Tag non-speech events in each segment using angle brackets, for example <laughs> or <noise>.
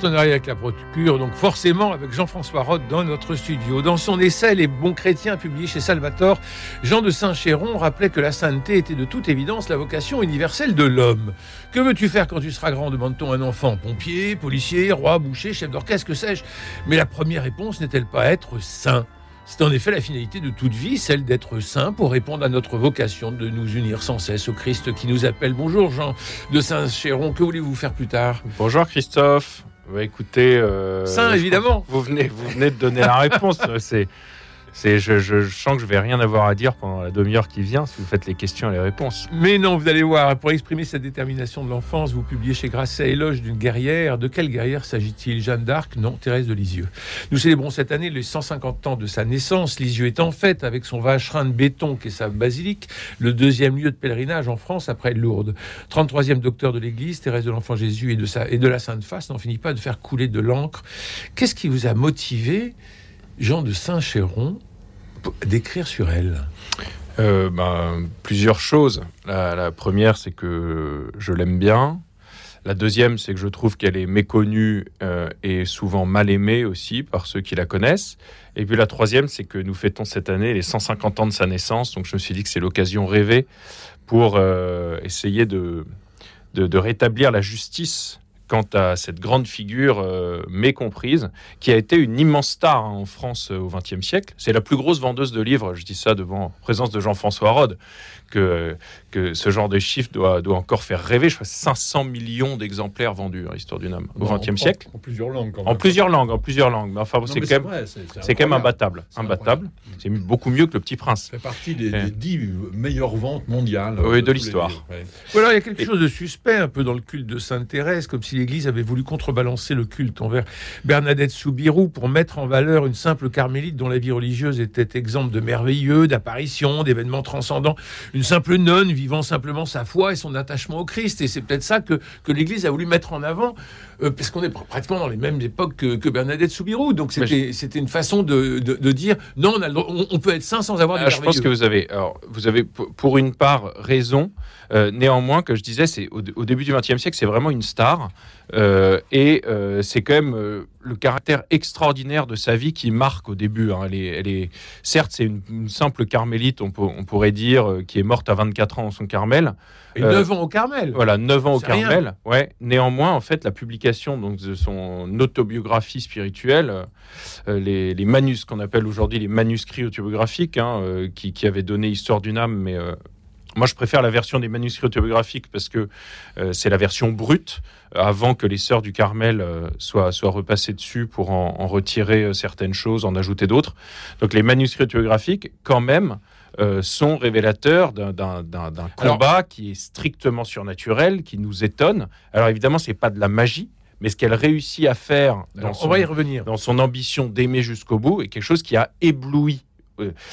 Partenariat avec la Procure, donc forcément avec Jean-François Roth dans notre studio. Dans son essai Les bons chrétiens publié chez Salvatore, Jean de Saint-Chéron rappelait que la sainteté était de toute évidence la vocation universelle de l'homme. Que veux-tu faire quand tu seras grand demande-t-on un enfant Pompier, policier, roi, boucher, chef d'orchestre, que sais-je Mais la première réponse n'est-elle pas être saint? C'est en effet la finalité de toute vie, celle d'être saint pour répondre à notre vocation de nous unir sans cesse au Christ qui nous appelle. Bonjour Jean de Saint-Chéron, que voulez-vous faire plus tard? Bonjour Christophe. Bah, écoutez, euh, saint évidemment. Vous venez, vous venez de donner la réponse. <laughs> C'est c'est, je, sens que je vais rien avoir à dire pendant la demi-heure qui vient si vous faites les questions et les réponses. Mais non, vous allez voir, pour exprimer cette détermination de l'enfance, vous publiez chez Grasset Éloge d'une guerrière. De quelle guerrière s'agit-il? Jeanne d'Arc? Non, Thérèse de Lisieux. Nous célébrons cette année les 150 ans de sa naissance. Lisieux est en fête avec son vacherin de béton qui est sa basilique, le deuxième lieu de pèlerinage en France après Lourdes. 33e docteur de l'Église, Thérèse de l'Enfant Jésus sa, et de la Sainte Face n'en finit pas de faire couler de l'encre. Qu'est-ce qui vous a motivé Jean de Saint-Chéron, d'écrire sur elle euh, ben, Plusieurs choses. La, première, c'est que je l'aime bien. La deuxième, c'est que je trouve qu'elle est méconnue euh, et souvent mal aimée aussi par ceux qui la connaissent. Et puis la troisième, c'est que nous fêtons cette année les 150 ans de sa naissance. Donc je me suis dit que c'est l'occasion rêvée pour euh, essayer de, rétablir la justice quant à cette grande figure euh, mécomprise, qui a été une immense star hein, en France euh, au XXe siècle. C'est la plus grosse vendeuse de livres, je dis ça devant présence de Jean-François Rode, que, que ce genre de chiffre doit, doit encore faire rêver. Je crois 500 millions d'exemplaires vendus, hein, Histoire d'une âme, au XXe siècle. En, plusieurs langues. Quand même. En plusieurs langues, en plusieurs langues. Mais enfin, c'est quand, même, c'est quand même imbattable. Imbattable. C'est beaucoup mieux que Le Petit Prince. Ça fait partie des, des dix meilleures ventes mondiales. Oui, de, de l'histoire. Ouais. Voilà, il y a quelque Et... chose de suspect un peu dans le culte de Sainte Thérèse, comme si l'Église avait voulu contrebalancer le culte envers Bernadette Soubirou pour mettre en valeur une simple carmélite dont la vie religieuse était exempte de merveilleux, d'apparitions, d'événements transcendants, une simple nonne vivant simplement sa foi et son attachement au Christ. Et c'est peut-être ça que, que l'Église a voulu mettre en avant, euh, parce qu'on est pratiquement dans les mêmes époques que, que Bernadette Soubirou. Donc c'était je... une façon de, de, de, dire non, on, a, on, on, peut être saint sans avoir de alors, Je pense que vous avez, alors, vous avez pour une part raison. Euh, néanmoins, que je disais, c'est au, au, début du XXe siècle, c'est vraiment une star. Euh, et euh, c'est quand même euh, le caractère extraordinaire de sa vie qui marque au début. Hein. Elle, est, elle, est, certes, c'est une, une, simple carmélite, on, peut, on, pourrait dire, qui est morte à 24 ans en son Carmel. Et 9 ans au Carmel. Voilà, 9 ans au Carmel. Ouais. Néanmoins, en fait, la publication donc, de son autobiographie spirituelle, les, les manus, qu'on appelle aujourd'hui les manuscrits autobiographiques, hein, qui, qui, avaient donné Histoire d'une âme, mais moi, je préfère la version des manuscrits autobiographiques parce que euh, c'est la version brute, avant que les sœurs du Carmel euh, soient, soient repassées dessus pour en, en retirer euh, certaines choses, en ajouter d'autres. Donc les manuscrits autobiographiques, quand même, euh, sont révélateurs d'un combat Alors, qui est strictement surnaturel, qui nous étonne. Alors évidemment, c'est pas de la magie, mais ce qu'elle réussit à faire dans, Alors, son, on va y revenir. dans son ambition d'aimer jusqu'au bout est quelque chose qui a ébloui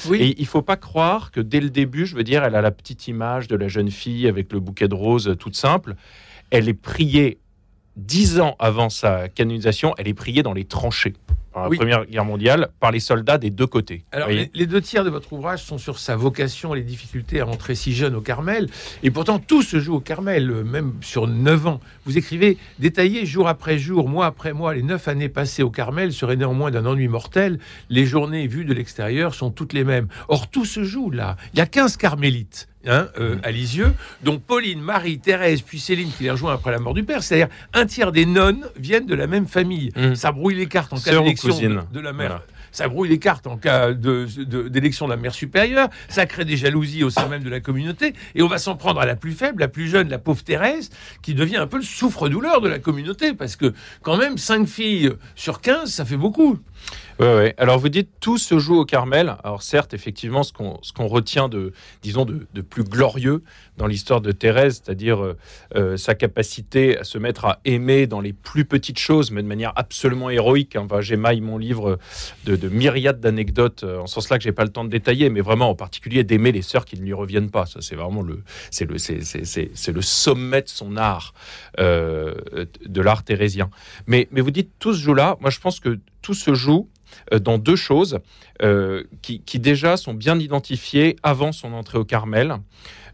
oui. Et il faut pas croire que dès le début, je veux dire, elle a la petite image de la jeune fille avec le bouquet de roses toute simple. Elle est priée dix ans avant sa canonisation, elle est priée dans les tranchées oui. Première Guerre mondiale par les soldats des deux côtés. Alors, les, les, deux tiers de votre ouvrage sont sur sa vocation et les difficultés à rentrer si jeune au Carmel. Et pourtant, tout se joue au Carmel, même sur neuf ans. Vous écrivez détaillé jour après jour, mois après mois, les neuf années passées au Carmel seraient néanmoins d'un ennui mortel. Les journées vues de l'extérieur sont toutes les mêmes. Or, tout se joue là. Il y a 15 carmélites. Hein, euh, mmh. à Lisieux, dont Pauline, Marie, Thérèse, puis Céline qui les rejoint après la mort du père. C'est-à-dire un tiers des nonnes viennent de la même famille. Mmh. Ça brouille les cartes en cas d'élection de, de, la mère. Voilà. Ça brouille les cartes en cas d'élection de, de, de, la mère supérieure. Ça crée des jalousies au sein même de la communauté. Et on va s'en prendre à la plus faible, la plus jeune, la pauvre Thérèse, qui devient un peu le souffre-douleur de la communauté. Parce que quand même, 5 filles sur 15, ça fait beaucoup. Oui. Alors vous dites tout se joue au Carmel. Alors certes, effectivement, ce qu'on retient de, disons, de, de plus glorieux dans l'histoire de Thérèse, c'est-à-dire euh, euh, sa capacité à se mettre à aimer dans les plus petites choses, mais de manière absolument héroïque. Hein. Enfin, J'émaille mon livre de, de myriades d'anecdotes, euh, en sens-là que j'ai pas le temps de détailler, mais vraiment en particulier d'aimer les sœurs qui ne lui reviennent pas. Ça, c'est vraiment le, le, sommet de son art, de l'art thérésien. Mais, mais vous dites tout se joue là. Moi, je pense que tout se joue euh, dans deux choses euh, qui, qui déjà sont bien identifiées avant son entrée au Carmel.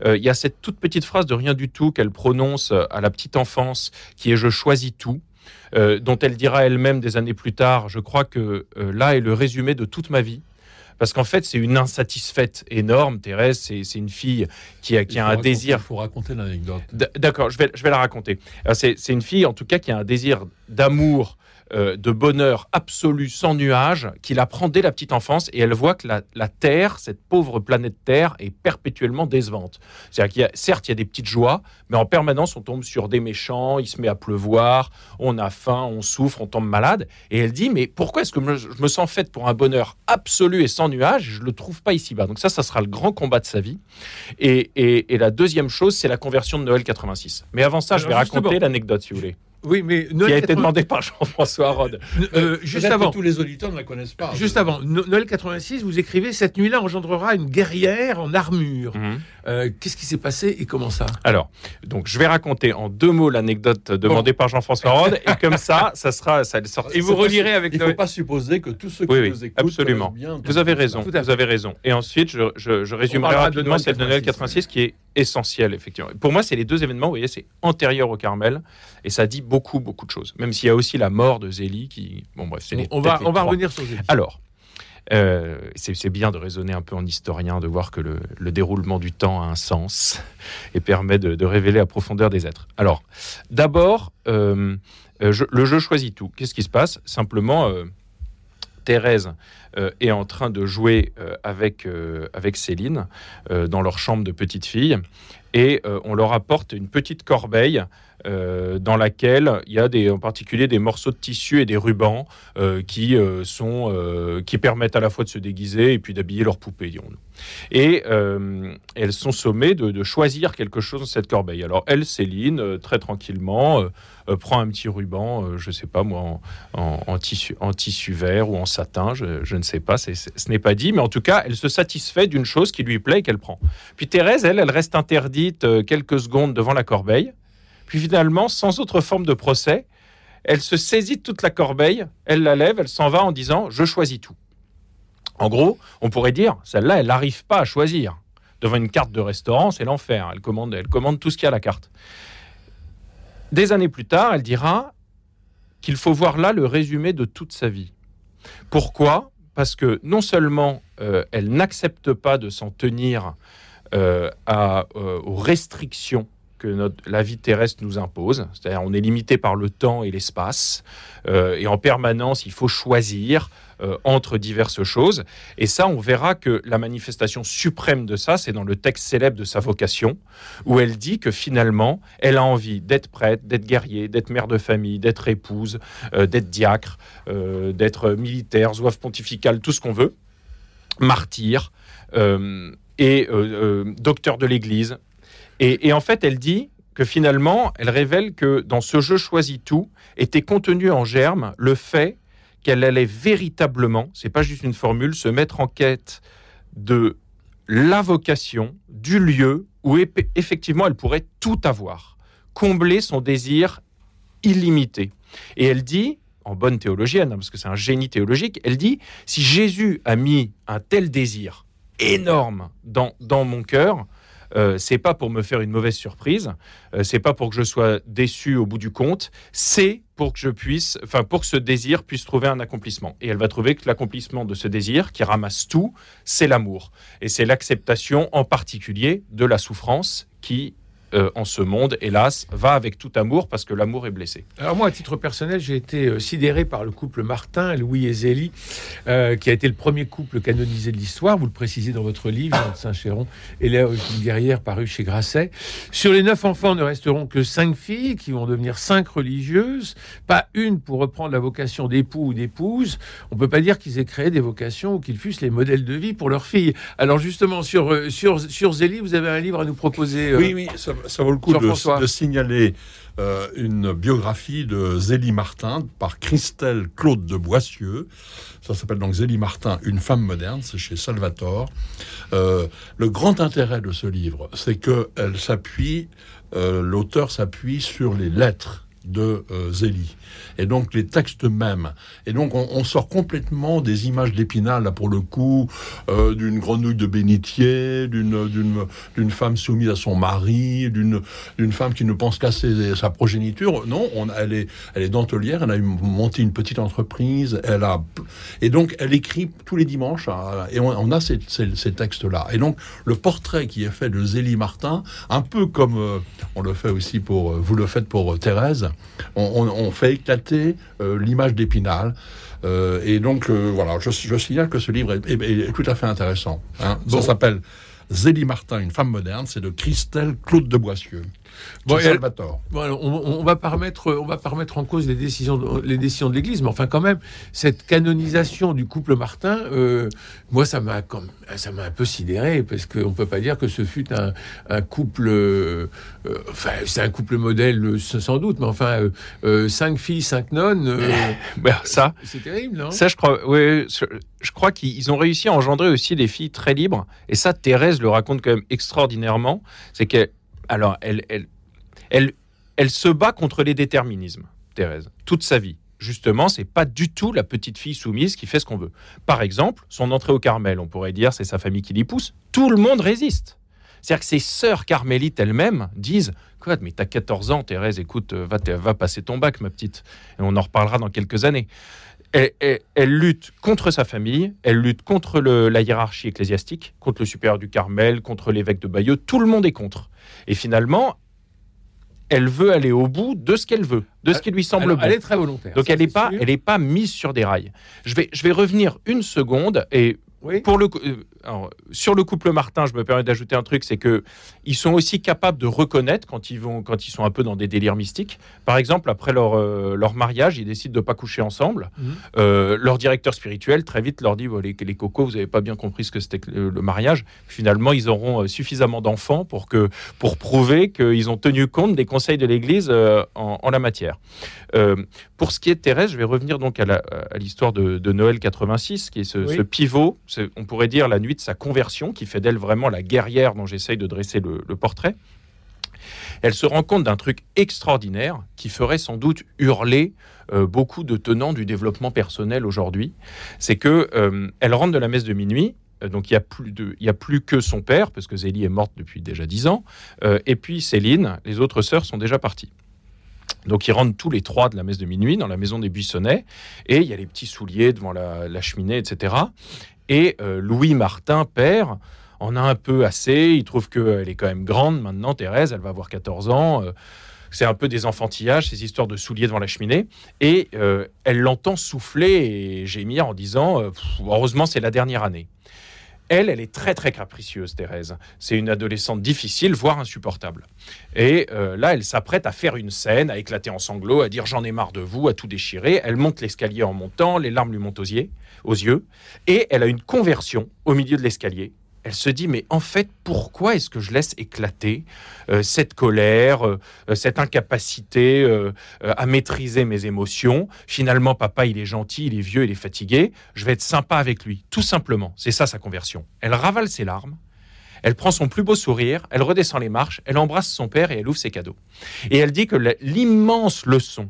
Euh, Il y a cette toute petite phrase de rien du tout qu'elle prononce à la petite enfance, qui est ⁇ Je choisis tout euh, dont elle dira elle-même des années plus tard, je crois que là est le résumé de toute ma vie. Parce qu'en fait, c'est une insatisfaite énorme. Thérèse, c'est une fille qui a, qui a un raconter- désir Il faut raconter l'anecdote. D'accord, je vais, je vais la raconter. C'est une fille, en tout cas, qui a un désir d'amour, euh, de bonheur absolu, sans nuage, qui la prend dès la petite enfance et elle voit que la, la Terre, cette pauvre planète Terre, est perpétuellement décevante. C'est-à-dire qu'il y a, certes, il y a des petites joies, mais en permanence, on tombe sur des méchants, il se met à pleuvoir, on a faim, on souffre, on tombe malade. Et elle dit, mais pourquoi est-ce que me- je me sens faite pour un bonheur absolu et sans nuage Je ne le trouve pas ici-bas? Donc ça, ça sera le grand combat de sa vie. Et, et- et la deuxième chose, c'est la conversion de Noël 86. Mais avant ça, je vais raconter l'anecdote, si vous voulez, Oui, mais qui Noël a été 80 demandée par Jean-François Rode. Euh, juste Peut-être avant. que tous les auditeurs ne la connaissent pas. Juste avant, No- Noël 86, vous écrivez Cette nuit-là engendrera une guerrière en armure. Euh, Qu'est-ce qui s'est passé et comment ça? Alors, donc je vais raconter en deux mots l'anecdote demandée par Jean-François Rode, et comme ça, <laughs> ça sera, ça sort. Et vous pas relirez avec Il ne Noël. faut pas supposer que tous ceux qui Oui, oui, nous écoutent absolument. bien. Vous avez raison, vous avez raison. Et ensuite, je, je, je résumerai de rapidement celle de Noël 86, 86 qui est essentielle, effectivement. Pour moi, c'est les deux événements, vous voyez, c'est antérieur au Carmel, et ça dit beaucoup, beaucoup de choses. Même s'il y a aussi la mort de Zélie qui... Bon, bref, c'est On va, on va revenir sur Zélie. Alors, euh, c'est bien de raisonner un peu en historien, de voir que le, le déroulement du temps a un sens et permet de, de révéler la profondeur des êtres. Alors, d'abord, euh, euh, je- le jeu choisit tout. Qu'est-ce qui se passe? Simplement, Thérèse euh, est en train de jouer euh, avec, euh, avec Céline dans leur chambre de petite fille. Et on leur apporte une petite corbeille euh, dans laquelle il y a des, en particulier des morceaux de tissu et des rubans euh, qui, euh, sont, qui permettent à la fois de se déguiser et puis d'habiller leurs poupées. Et elles sont sommées de, choisir quelque chose dans cette corbeille. Alors elle, Céline, très tranquillement, prend un petit ruban, je sais pas moi, en, tissu, en tissu vert ou en satin, je, ne sais pas, ce n'est pas dit, mais en tout cas, elle se satisfait d'une chose qui lui plaît et qu'elle prend. Puis Thérèse, elle, elle reste interdite quelques secondes devant la corbeille. Puis finalement, sans autre forme de procès, elle se saisit toute la corbeille, elle la lève, elle s'en va en disant Je choisis tout. En gros, on pourrait dire celle-là, elle n'arrive pas à choisir. Devant une carte de restaurant, c'est l'enfer. Elle commande, tout ce qu'il y a à la carte. Des années plus tard, elle dira qu'il faut voir là le résumé de toute sa vie. Pourquoi? Parce que non seulement euh, elle n'accepte pas de s'en tenir euh, euh, aux restrictions notre, la vie terrestre nous impose. C'est-à-dire on est limité par le temps et l'espace. euh, et en permanence, il faut choisir euh, entre diverses choses. Et ça, on verra que la manifestation suprême de ça, c'est dans le texte célèbre de sa vocation, où elle dit que finalement, elle a envie d'être prêtre, d'être guerrier, d'être mère de famille, d'être épouse, euh, d'être diacre, d'être militaire, zouave pontificale, tout ce qu'on veut, martyr et docteur de l'Église. Et, en fait, elle dit que finalement, elle révèle que dans ce jeu choisi tout était contenu en germe le fait qu'elle allait véritablement, c'est pas juste une formule, se mettre en quête de la vocation, du lieu où effectivement elle pourrait tout avoir, combler son désir illimité. Et elle dit, en bonne théologienne, hein, parce que c'est un génie théologique, elle dit, si Jésus a mis un tel désir énorme dans, dans mon cœur, euh, c'est pas pour me faire une mauvaise surprise, euh, c'est pas pour que je sois déçu au bout du compte, c'est pour que je puisse, enfin pour que ce désir puisse trouver un accomplissement. Et elle va trouver que l'accomplissement de ce désir, qui ramasse tout, c'est l'amour. Et c'est l'acceptation en particulier de la souffrance qui euh, en ce monde, hélas, va avec tout amour parce que l'amour est blessé. Alors moi, à titre personnel, j'ai été euh, sidéré par le couple Martin, Louis et Zélie, euh, qui a été le premier couple canonisé de l'histoire. Vous le précisez dans votre livre, Jean de Saint-Chéron, et là, une guerrière parue chez Grasset. Sur les neuf enfants, ne resteront que cinq filles qui vont devenir cinq religieuses, pas une pour reprendre la vocation d'époux ou d'épouse. On peut pas dire qu'ils aient créé des vocations ou qu'ils fussent les modèles de vie pour leurs filles. Alors justement, sur, sur, sur Zélie, vous avez un livre à nous proposer. euh, Oui, oui, ça, ça vaut le coup de, de signaler euh, une biographie de Zélie Martin par Christelle Claude de Boissieu. Ça s'appelle donc Zélie Martin, une femme moderne, c'est chez Salvatore. Euh, le grand intérêt de ce livre, c'est que elle s'appuie, euh, l'auteur s'appuie sur les lettres de euh, Zélie. Et donc les textes mêmes. Et donc on, sort complètement des images d'Épinal là pour le coup euh, d'une grenouille de bénitier d'une femme soumise à son mari d'une femme qui ne pense qu'à sa progéniture. Non on, elle est elle est dentelière elle a monté une petite entreprise elle a et donc elle écrit tous les dimanches hein, et on, a ces, ces, ces textes là et donc le portrait qui est fait de Zélie Martin un peu comme euh, on le fait aussi pour vous le faites pour Thérèse on, on- on fait éclater euh, l'image d'Épinal. Euh, et donc, euh, voilà, je, je signale que ce livre est, est- est tout à fait intéressant. hein. Bon. Ça s'appelle Zélie Martin, une femme moderne. C'est de Christelle Claude de Boissieu. Bon, elle-. Bon, on, on va pas remettre, on va pas remettre en cause les décisions, de, les décisions de l'Église, mais enfin quand même cette canonisation du couple Martin, euh, moi ça m'a, comme- ça m'a un peu sidéré parce qu'on peut pas dire que ce fut un, un couple, euh, euh, enfin c'est un couple modèle sans doute, mais enfin euh, euh, cinq filles, cinq nonnes, euh, <laughs> Ben, ça, c'est terrible, non? Ça, je crois, ouais, je, je crois qu'ils ont réussi à engendrer aussi des filles très libres. Et ça, Thérèse le raconte quand même extraordinairement. C'est qu'elle, alors, elle, elle, elle, elle se bat contre les déterminismes, Thérèse, toute sa vie. Justement, c'est pas du tout la petite fille soumise qui fait ce qu'on veut. Par exemple, son entrée au Carmel, on pourrait dire, c'est sa famille qui l'y pousse. Tout le monde résiste. C'est-à-dire que ses sœurs carmélites elles-mêmes disent Quoi, mais t'as 14 ans, Thérèse, écoute, euh, va, va passer ton bac, ma petite. Et on en reparlera dans quelques années elle, lutte contre sa famille, elle lutte contre la hiérarchie ecclésiastique, contre le supérieur du Carmel, contre l'évêque de Bayeux. Tout le monde est contre. Et finalement, elle veut aller au bout de ce qu'elle veut, de ce qui lui semble Alors, bon. Elle est très volontaire. Donc ça, elle n'est pas, sûr. elle est pas mise sur des rails. Je vais, je vais revenir une seconde et Oui. pour le, euh, alors, sur le couple Martin, je me permets d'ajouter un truc, c'est que ils sont aussi capables de reconnaître quand ils vont, quand ils sont un peu dans des délires mystiques. Par exemple, après leur, euh, leur mariage, ils décident de pas coucher ensemble. Mhm. Euh, leur directeur spirituel très vite leur dit les, les cocos, vous n'avez pas bien compris ce que c'était que le, le mariage. Finalement, ils auront suffisamment d'enfants pour que pour prouver qu'ils ont tenu compte des conseils de l'Église euh, en, en la matière. Pour ce qui est de Thérèse, je vais revenir donc à l'histoire de, de Noël 86, qui est ce, Oui. ce pivot, on pourrait dire la nuit de sa conversion, qui fait d'elle vraiment la guerrière dont j'essaye de dresser le, portrait. Elle se rend compte d'un truc extraordinaire qui ferait sans doute hurler euh, beaucoup de tenants du développement personnel aujourd'hui. C'est que euh, elle rentre de la messe de minuit. euh, Donc il y a plus y a plus que son père parce que Zélie est morte depuis déjà dix ans. et puis Céline, les autres sœurs sont déjà parties. Donc ils rentrent tous les trois de la messe de minuit dans la maison des Buissonnets et il y a les petits souliers devant la cheminée, etc. Et euh, Louis Martin, père, en a un peu assez. Il trouve qu'elle est quand même grande maintenant, Thérèse, elle va avoir 14 ans. euh, c'est un peu des enfantillages, ces histoires de souliers devant la cheminée. Et euh, elle l'entend souffler et gémir en disant Heureusement, c'est la dernière année. Elle, elle est très très capricieuse, Thérèse. C'est une adolescente difficile, voire insupportable. Et euh, là, elle s'apprête à faire une scène, à éclater en sanglots, à dire j'en ai marre de vous, à tout déchirer. Elle monte l'escalier en montant, les larmes lui montent aux yeux, aux yeux, et elle a une conversion au milieu de l'escalier. Elle se dit mais en fait pourquoi est-ce que je laisse éclater euh, cette colère, euh, euh, cette incapacité à maîtriser mes émotions? Finalement papa il est gentil, il est vieux, il est fatigué. Je vais être sympa avec lui, tout simplement. C'est ça sa conversion. Elle ravale ses larmes. Elle prend son plus beau sourire, elle redescend les marches, elle embrasse son père et elle ouvre ses cadeaux. Et elle dit que l'immense leçon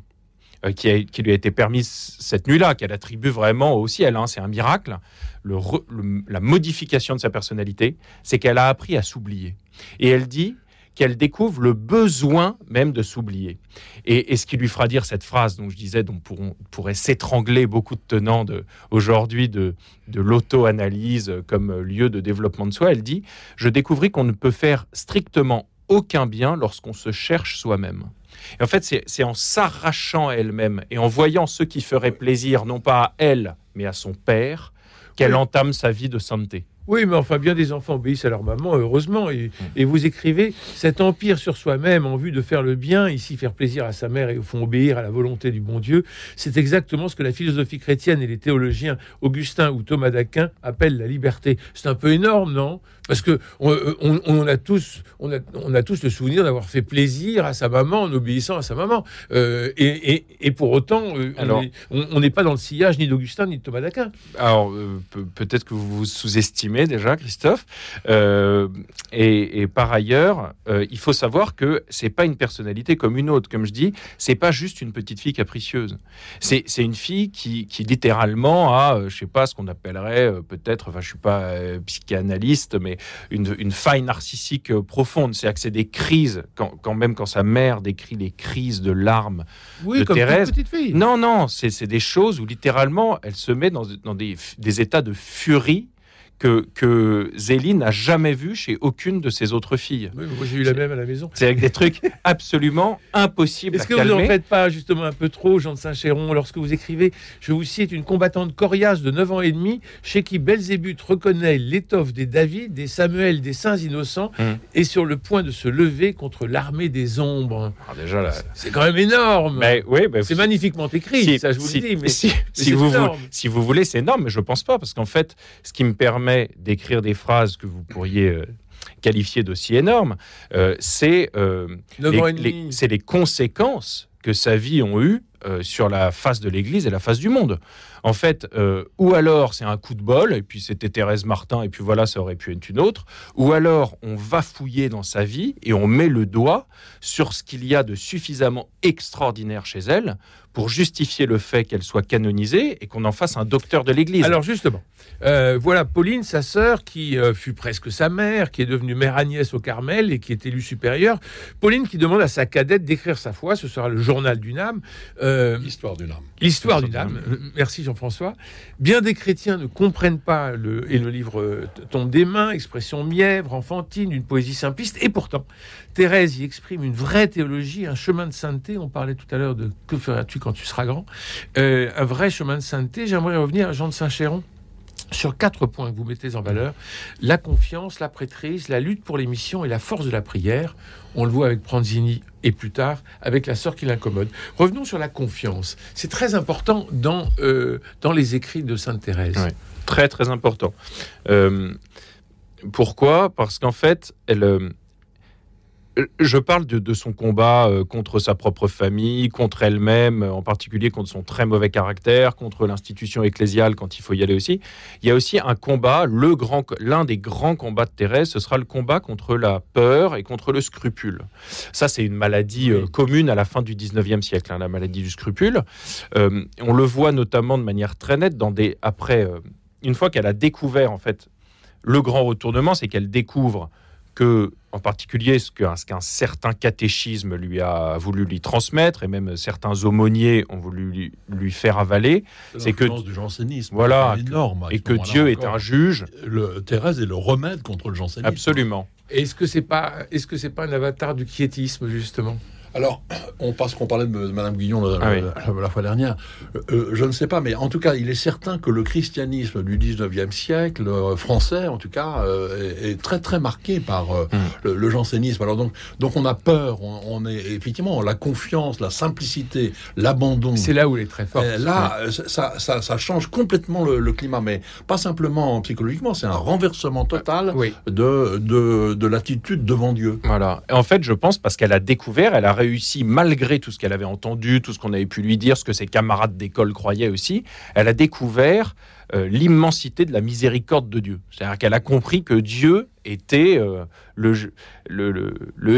qui, a- qui lui a été permise cette nuit-là, qu'elle attribue vraiment au ciel, hein, c'est un miracle, la modification de sa personnalité, c'est qu'elle a appris à s'oublier. Et elle dit qu'elle découvre le besoin même de s'oublier. Et, ce qui lui fera dire cette phrase dont je disais, dont pourrait s'étrangler beaucoup de tenants aujourd'hui de, de l'auto-analyse comme lieu de développement de soi, elle dit, je découvris qu'on ne peut faire strictement aucun bien lorsqu'on se cherche soi-même. Et en fait, c'est en s'arrachant à elle-même et en voyant ce qui ferait plaisir, non pas à elle, mais à son père, qu'elle entame sa vie de sainteté. Oui, mais enfin, bien des enfants obéissent à leur maman, heureusement. Et, et vous écrivez cet empire sur soi-même en vue de faire le bien, ici faire plaisir à sa mère et au fond obéir à la volonté du bon Dieu. C'est exactement ce que la philosophie chrétienne et les théologiens Augustin ou Thomas d'Aquin appellent la liberté. C'est un peu énorme, non? Parce que on, on- on a tous, on a, on a tous le souvenir d'avoir fait plaisir à sa maman en obéissant à sa maman. Euh, et, et- et pour autant, euh, on Alors- n'est pas dans le sillage ni d'Augustin ni de Thomas d'Aquin. Alors, euh, pe- peut-être que vous vous sous-estimez déjà, Christophe. Euh, et, et par ailleurs, euh, il faut savoir que c'est pas une personnalité comme une autre. Comme je dis, c'est pas juste une petite fille capricieuse. C'est une fille qui, qui littéralement a, euh, je sais pas, ce qu'on appellerait peut-être, enfin, je suis pas euh, psychanalyste, mais une, une faille narcissique profonde. C'est-à-dire que c'est des crises, quand, quand même quand sa mère décrit les crises de larmes Oui, De comme Thérèse. petite fille. non, non, c'est c'est des choses où littéralement elle se met dans, dans des, des états de furie que, que Zélie n'a jamais vu chez aucune de ses autres filles. Oui, moi j'ai eu la même à la maison. C'est avec des trucs <laughs> absolument impossibles Est-ce que vous n'en calmer. faites pas justement un peu trop, Jean de Saint-Chéron, lorsque vous écrivez Je vous cite une combattante coriace de 9 ans et demi, chez qui Belzébuth reconnaît l'étoffe des David, des Samuel, des saints innocents, Hum. et sur le point de se lever contre l'armée des ombres. Ah, déjà là. C'est quand même énorme. Mais oui, c'est magnifiquement écrit, si, ça je vous si- le dis. Mais, si, mais si c'est vous, si vous voulez, c'est énorme, mais je pense pas, parce qu'en fait, ce qui me permet d'écrire des phrases que vous pourriez euh, qualifier d'aussi énormes, euh, c'est euh, 9 les- les conséquences que sa vie ont eues euh, sur la face de l'Église et la face du monde. En fait, euh, ou alors c'est un coup de bol, et puis c'était Thérèse Martin, et puis voilà, ça aurait pu être une autre, ou alors on va fouiller dans sa vie et on met le doigt sur ce qu'il y a de suffisamment extraordinaire chez elle pour justifier le fait qu'elle soit canonisée et qu'on en fasse un docteur de l'Église. Alors justement, euh, voilà Pauline, sa sœur, qui fut presque sa mère, qui est devenue mère Agnès au Carmel et qui est élue supérieure. Pauline qui demande à sa cadette d'écrire sa foi, ce sera le journal d'une âme. Euh, Histoire d'une âme. L'histoire L'histoire d'une âme. Merci Jean-François. Bien des chrétiens ne comprennent pas le, et le livre tombe des mains, expression mièvre, enfantine, une poésie simpliste. Et pourtant, Thérèse y exprime une vraie théologie, un chemin de sainteté. On parlait tout à l'heure de que feras-tu quand tu seras grand Euh, Un vrai chemin de sainteté. J'aimerais revenir à Jean de Saint-Chéron sur quatre points que vous mettez en valeur la confiance, la prêtrise, la lutte pour les missions et la force de la prière. On le voit avec Pranzini et plus tard avec la sœur qui l'incommode. Revenons sur la confiance. C'est très important dans, euh, dans les écrits de Sainte Thérèse. Ouais. très très important. Euh, pourquoi? Parce qu'en fait, elle, euh, je parle de, de son combat euh, contre sa propre famille, contre elle-même, en particulier contre son très mauvais caractère, contre l'institution ecclésiale quand il faut y aller aussi. Il y a aussi un combat, le grand, l'un des grands combats de Thérèse, ce sera le combat contre la peur et contre le scrupule. Ça, c'est une maladie euh, commune à la fin du 19e siècle, hein, la maladie du scrupule. Euh, on le voit notamment de manière très nette dans des après. euh, une fois qu'elle a découvert en fait le grand retournement, c'est qu'elle découvre que, en particulier, ce qu'un ce qu'un certain catéchisme lui a voulu lui transmettre, et même certains aumôniers ont voulu lui, lui faire avaler, C'est que- du jansénisme. Voilà, est énorme. à et que Dieu est un juge. Le, Thérèse est le remède contre le jansénisme. Absolument. Est-ce que c'est pas est-ce que c'est pas un avatar du quiétisme justement? Alors, on passe qu'on parlait de, Madame Guillon la, Ah oui. la- la fois dernière. Euh, euh, je ne sais pas, mais en tout cas, il est certain que le christianisme du 19e siècle, euh, français en tout cas, euh, est, est très très marqué par euh, Mm. le, le jansénisme. Alors donc, donc on a peur, on, on est effectivement la confiance, la simplicité, l'abandon. C'est là où elle est très forte. Euh, là, euh, ça, ça, ça change complètement le, le climat, mais pas simplement psychologiquement, c'est un renversement total Oui. de, de, de l'attitude devant Dieu. Voilà. Et en fait, je pense parce qu'elle a découvert, elle a réussi, malgré tout ce qu'elle avait entendu, tout ce qu'on avait pu lui dire, ce que ses camarades d'école croyaient aussi, elle a découvert euh, l'immensité de la miséricorde de Dieu. C'est-à-dire qu'elle a compris que Dieu était euh, le,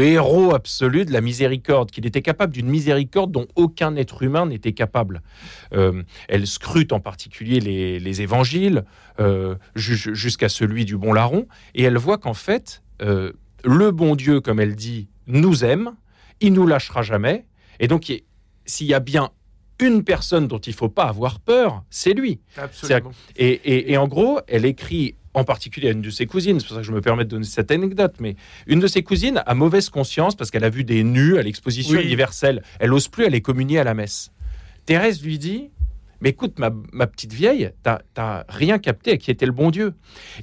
héros absolu de la miséricorde, qu'il était capable d'une miséricorde dont aucun être humain n'était capable. Euh, elle scrute en particulier les, les évangiles ju- jusqu'à celui du bon larron, et elle voit qu'en fait, le bon Dieu, comme elle dit, nous aime, il nous lâchera jamais. Et donc, il- s'il y a bien une personne dont il faut pas avoir peur, c'est lui. Absolument. Et, et- et en gros, elle écrit en particulier à une de ses cousines, c'est pour ça que je me permets de donner cette anecdote, mais une de ses cousines a mauvaise conscience parce qu'elle a vu des nus à l'exposition Oui. universelle. Elle ose plus aller communier à la messe. Thérèse lui dit mais écoute, ma, petite vieille, t'as rien capté à qui était le bon Dieu.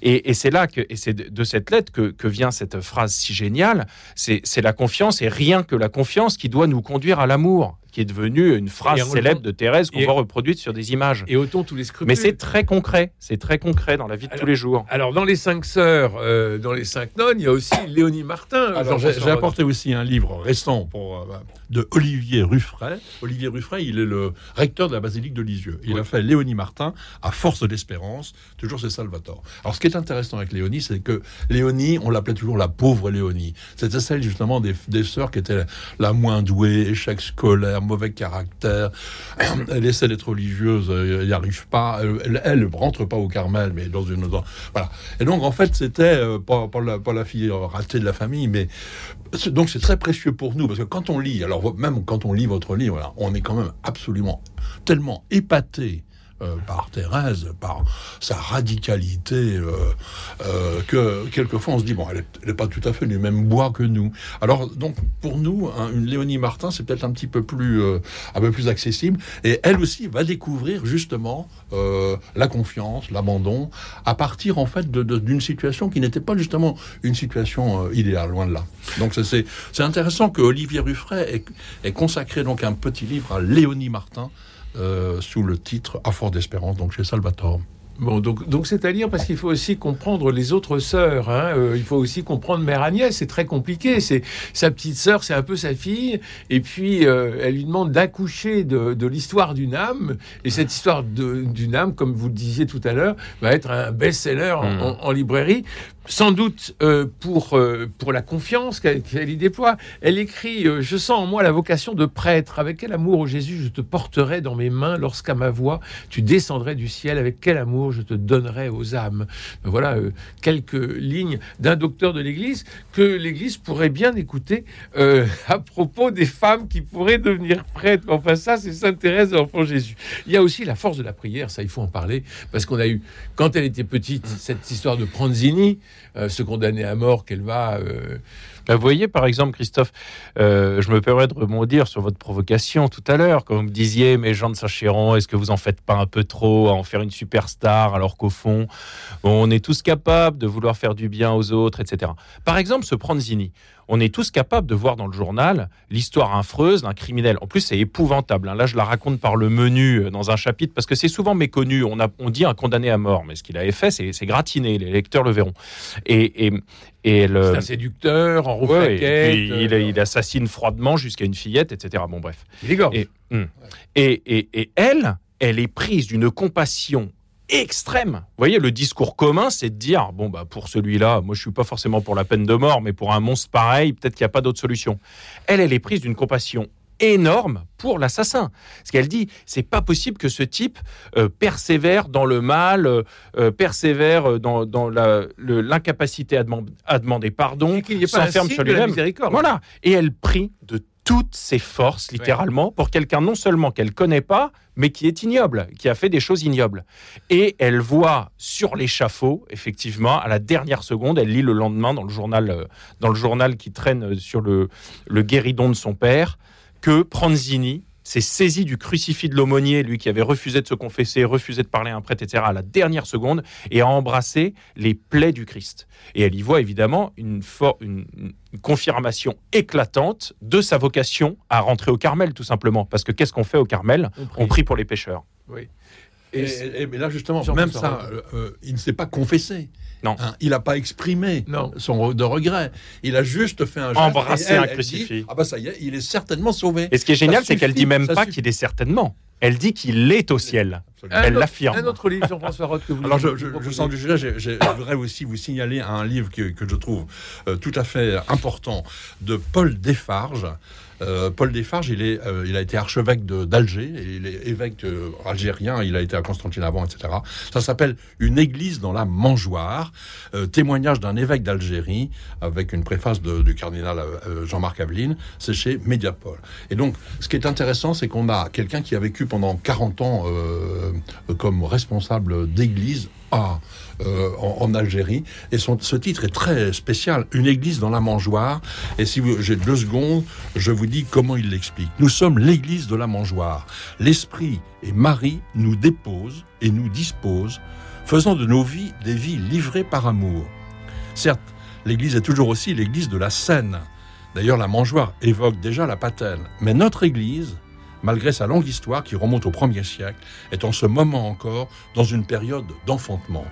Et, c'est là que, et c'est de, cette lettre que, vient cette phrase si géniale. C'est la confiance et rien que la confiance qui doit nous conduire à l'amour, qui est devenue une phrase célèbre de Thérèse qu'on voit reproduite sur des images. Et autant tous les scrupules. Mais c'est très concret, c'est très concret dans la vie de tous Alors- les jours. Alors, dans les cinq sœurs, euh, dans les cinq nonnes, il y a aussi Léonie Martin. Alors, Jean-François j'ai apporté aussi un livre récent pour, euh, de Olivier Ruffray. Olivier Ruffray, il est le recteur de la basilique de Lisieux. Il Oui. a fait Léonie Martin à force d'espérance, toujours c'est Salvatore. Alors, ce qui est intéressant avec Léonie, c'est que Léonie, on l'appelait toujours la pauvre Léonie. C'était celle justement des, des sœurs qui étaient la moins douée, échec scolaire, mauvais caractère. <clears throat> Elle essaie d'être religieuse, euh, elle n'y arrive pas. Elle, elle rentre pas au Carmel, mais dans une dans- voilà. Et donc en fait, c'était euh, pas, la, la fille euh, ratée de la famille, mais donc c'est très précieux pour nous parce que quand on lit, alors même quand on lit votre livre, on est quand même absolument tellement épaté. Euh, par Thérèse, par sa radicalité, euh, euh, que quelquefois on se dit bon, elle n'est pas tout à fait du même bois que nous. Alors donc pour nous, hein, une Léonie Martin, c'est peut-être un petit peu plus, un peu plus accessible, et elle aussi va découvrir justement la confiance, l'abandon, à partir en fait d'une situation qui n'était pas justement une situation idéale, loin de là. Donc c'est intéressant que Olivier Ruffray ait, ait consacré donc un petit livre à Léonie Martin. Euh, sous le titre À fort d'espérance, donc chez Salvatore. Bon, donc donc c'est à dire parce qu'il faut aussi comprendre les autres sœurs. hein. Euh, il faut aussi comprendre Mère Agnès. C'est très compliqué. C'est sa petite sœur, c'est un peu sa fille. Et puis euh, elle lui demande d'accoucher de, de l'histoire d'une âme. Et cette histoire d'une âme, comme vous le disiez tout à l'heure, va être un best-seller en, Mm. en- en librairie. Sans doute euh, pour euh, pour la confiance qu'elle y déploie. Elle écrit euh, Je sens en moi la vocation de prêtre. Avec quel amour, ô Jésus, je te porterai dans mes mains lorsqu'à ma voix tu descendrais du ciel. Avec quel amour je te donnerai aux âmes. Voilà euh, quelques lignes d'un docteur de l'Église que l'Église pourrait bien écouter à propos des femmes qui pourraient devenir prêtres. Enfin, ça, c'est Sainte Thérèse de l'Enfant Jésus. Il y a aussi la force de la prière, ça, il faut en parler, parce qu'on a eu, quand elle était petite, cette histoire de Pranzini, euh, ce condamné à mort qu'elle va. Euh, Bah, vous voyez, par exemple, Christophe, euh, je me permets de rebondir sur votre provocation tout à l'heure, quand vous me disiez, mais Jean de Saint-Chéron, est-ce que vous en faites pas un peu trop à en faire une superstar, alors qu'au fond, on est tous capables de vouloir faire du bien aux autres, etc. Par exemple, ce Pranzini, on est tous capables de voir dans le journal l'histoire affreuse d'un criminel. En plus, c'est épouvantable. hein. Là, je la raconte par le menu euh, dans un chapitre, parce que c'est souvent méconnu. On, a, dit un condamné à mort, mais ce qu'il avait fait, c'est gratiné. Les lecteurs le verront. Et, et le... c'est un séducteur, en Ouais, ouais, et il, euh, il assassine froidement jusqu'à une fillette, etc. Bon, bref. il égorge. Et, hum. et, et, et elle, elle est prise d'une compassion extrême. Vous voyez, le discours commun, c'est de dire bon, bah, pour celui-là, moi, je suis pas forcément pour la peine de mort, mais pour un monstre pareil, peut-être qu'il n'y a pas d'autre solution. Elle, elle est prise d'une compassion énorme pour l'assassin. Ce qu'elle dit, c'est pas possible que ce type euh, persévère dans le mal, euh, euh, persévère dans, l'incapacité à, deman- à demander pardon, s'enferme sur lui-même. Voilà. Et elle prie de toutes ses forces, littéralement, pour quelqu'un non seulement qu'elle connaît pas, mais qui est ignoble, qui a fait des choses ignobles. Et elle voit sur l'échafaud, effectivement, à la dernière seconde, elle lit le lendemain dans le journal, dans le journal qui traîne sur le, le guéridon de son père, que Pranzini s'est saisi du crucifix de l'aumônier, lui qui avait refusé de se confesser, refusé de parler à un prêtre, etc., à la dernière seconde, et a embrassé les plaies du Christ. Et elle y voit évidemment une, for- une- une confirmation éclatante de sa vocation à rentrer au Carmel, tout simplement. Parce que qu'est-ce qu'on fait au Carmel? On prie pour les pécheurs. Oui. Et, Et- et- mais là, justement, Jean même ça, euh, euh, il ne s'est pas confessé. Non. Hein, il n'a pas exprimé Non. son de regret. Il a juste fait un geste. Embrasser elle, un elle crucifix. dit, ah bah ça y est, il est certainement sauvé. Et ce qui est génial, c'est qu'elle suffit, dit même pas qu'il est certainement. Elle dit qu'il est au ciel. Absolument. Elle l'affirme. Un autre livre, Jean-François Roth, que vous Alors, je, vous je, je sens du sujet, je voudrais aussi vous signaler un livre que, que je trouve euh, tout à fait important de Paul Desfarges. Euh, Paul Desfarges, il, est, euh, il a été archevêque d'Alger, il est évêque euh, algérien, il a été à Constantine avant, etc. Ça s'appelle Une église dans la mangeoire, témoignage d'un évêque d'Algérie, avec une préface du cardinal Jean-Marc Aveline, c'est chez Mediapol. Et donc, ce qui est intéressant, c'est qu'on a quelqu'un qui a vécu pendant 40 ans comme responsable d'église Euh, en, Algérie. Et ce titre est très spécial, Une église dans la mangeoire. Et si j'ai deux secondes, je vous dis comment il l'explique. Nous sommes l'église de la mangeoire. L'Esprit et Marie nous déposent et nous disposent, faisant de nos vies des vies livrées par amour. Certes, l'église est toujours aussi l'église de la scène. D'ailleurs, la mangeoire évoque déjà la patelle. Mais notre église, malgré sa longue histoire qui remonte au 1er siècle, est en ce moment encore dans une période d'enfantement.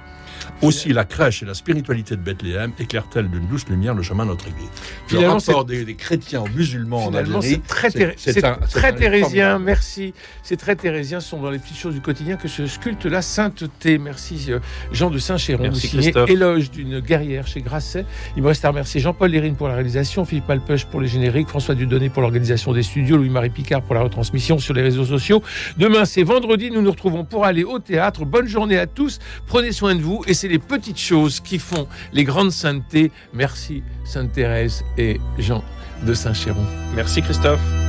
Aussi, la crèche et la spiritualité de Bethléem éclairent-elles d'une douce lumière le chemin de notre église. Finalement, le rapport des, des chrétiens aux musulmans en Algérie, c'est très, c'est- théré- c'est c'est un- c'est très thérésien. Merci. C'est très thérésien. Ce sont dans les petites choses du quotidien que se sculpte la sainteté. Merci euh, Jean de Saint-Chéron. Éloge d'une guerrière chez Grasset. Il me reste à remercier Jean-Paul Lérine pour la réalisation, Philippe Malpeuch pour les génériques, François Dudonné pour l'organisation des studios, Louis-Marie Picard pour la retransmission sur les réseaux sociaux. Demain, c'est vendredi. Nous nous retrouvons pour aller au théâtre. Bonne journée à tous. Prenez soin de vous. Et c'est les petites choses qui font les grandes saintetés. Merci, Sainte Thérèse et Jean de Saint-Chéron. Merci Christophe.